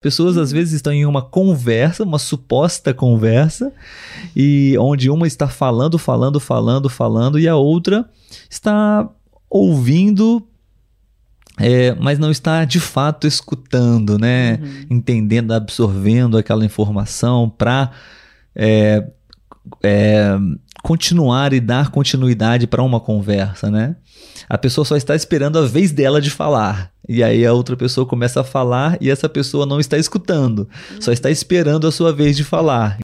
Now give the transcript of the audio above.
Pessoas às vezes estão em uma conversa, uma suposta conversa, e onde uma está falando, falando, falando, falando, e a outra está ouvindo, é, mas não está de fato escutando, né? Uhum. Entendendo, absorvendo aquela informação para é, é, continuar e dar continuidade para uma conversa, né? A pessoa só está esperando a vez dela de falar. E aí a outra pessoa começa a falar e essa pessoa não está escutando, só está esperando a sua vez de falar.